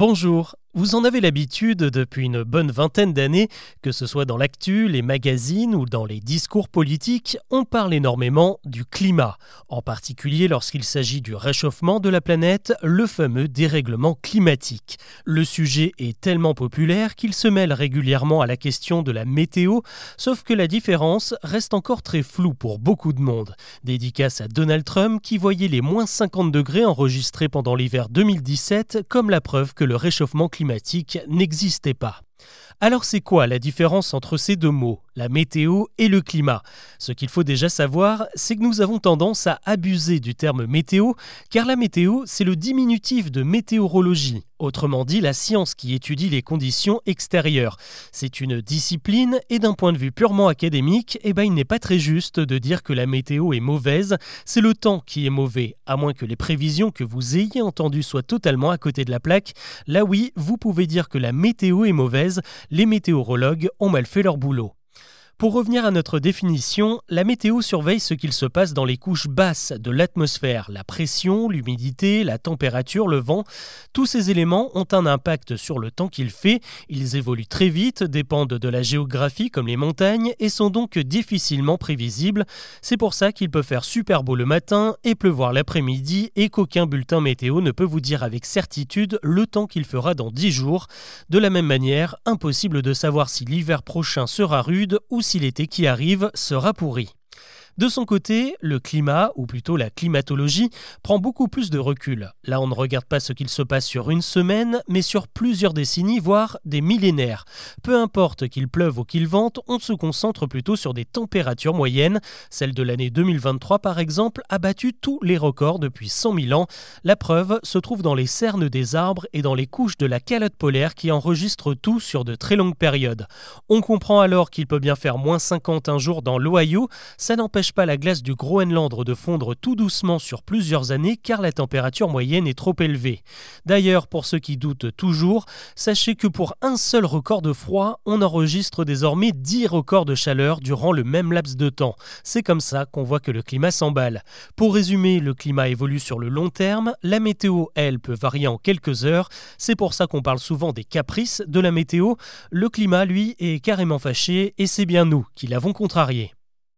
Bonjour. Vous en avez l'habitude depuis une bonne vingtaine d'années, que ce soit dans l'actu, les magazines ou dans les discours politiques, on parle énormément du climat, en particulier lorsqu'il s'agit du réchauffement de la planète, le fameux dérèglement climatique. Le sujet est tellement populaire qu'il se mêle régulièrement à la question de la météo, sauf que la différence reste encore très floue pour beaucoup de monde. Dédicace à Donald Trump qui voyait les moins 50 degrés enregistrés pendant l'hiver 2017 comme la preuve que le réchauffement climatique climatique n'existait pas. Alors c'est quoi la différence entre ces deux mots, la météo et le climat? Ce qu'il faut déjà savoir, c'est que nous avons tendance à abuser du terme météo, car la météo, c'est le diminutif de météorologie, autrement dit la science qui étudie les conditions extérieures. C'est une discipline et d'un point de vue purement académique, eh ben, il n'est pas très juste de dire que la météo est mauvaise, c'est le temps qui est mauvais, à moins que les prévisions que vous ayez entendues soient totalement à côté de la plaque. Là oui, vous pouvez dire que la météo est mauvaise, les météorologues ont mal fait leur boulot. Pour revenir à notre définition, la météo surveille ce qu'il se passe dans les couches basses de l'atmosphère, la pression, l'humidité, la température, le vent. Tous ces éléments ont un impact sur le temps qu'il fait, ils évoluent très vite, dépendent de la géographie comme les montagnes et sont donc difficilement prévisibles. C'est pour ça qu'il peut faire super beau le matin et pleuvoir l'après-midi et qu'aucun bulletin météo ne peut vous dire avec certitude le temps qu'il fera dans 10 jours. De la même manière, impossible de savoir si l'hiver prochain sera rude ou si l'été qui arrive sera pourri. De son côté, le climat, ou plutôt la climatologie, prend beaucoup plus de recul. Là, on ne regarde pas ce qu'il se passe sur une semaine, mais sur plusieurs décennies, voire des millénaires. Peu importe qu'il pleuve ou qu'il vente, on se concentre plutôt sur des températures moyennes. Celle de l'année 2023, par exemple, a battu tous les records depuis 100 000 ans. La preuve se trouve dans les cernes des arbres et dans les couches de la calotte polaire qui enregistrent tout sur de très longues périodes. On comprend alors qu'il peut bien faire moins 50 un jour dans l'Ohio, ça pas la glace du Groenland de fondre tout doucement sur plusieurs années car la température moyenne est trop élevée. D'ailleurs, pour ceux qui doutent toujours, sachez que pour un seul record de froid, on enregistre désormais 10 records de chaleur durant le même laps de temps. C'est comme ça qu'on voit que le climat s'emballe. Pour résumer, le climat évolue sur le long terme, la météo, elle, peut varier en quelques heures, c'est pour ça qu'on parle souvent des caprices de la météo. Le climat, lui, est carrément fâché et c'est bien nous qui l'avons contrarié.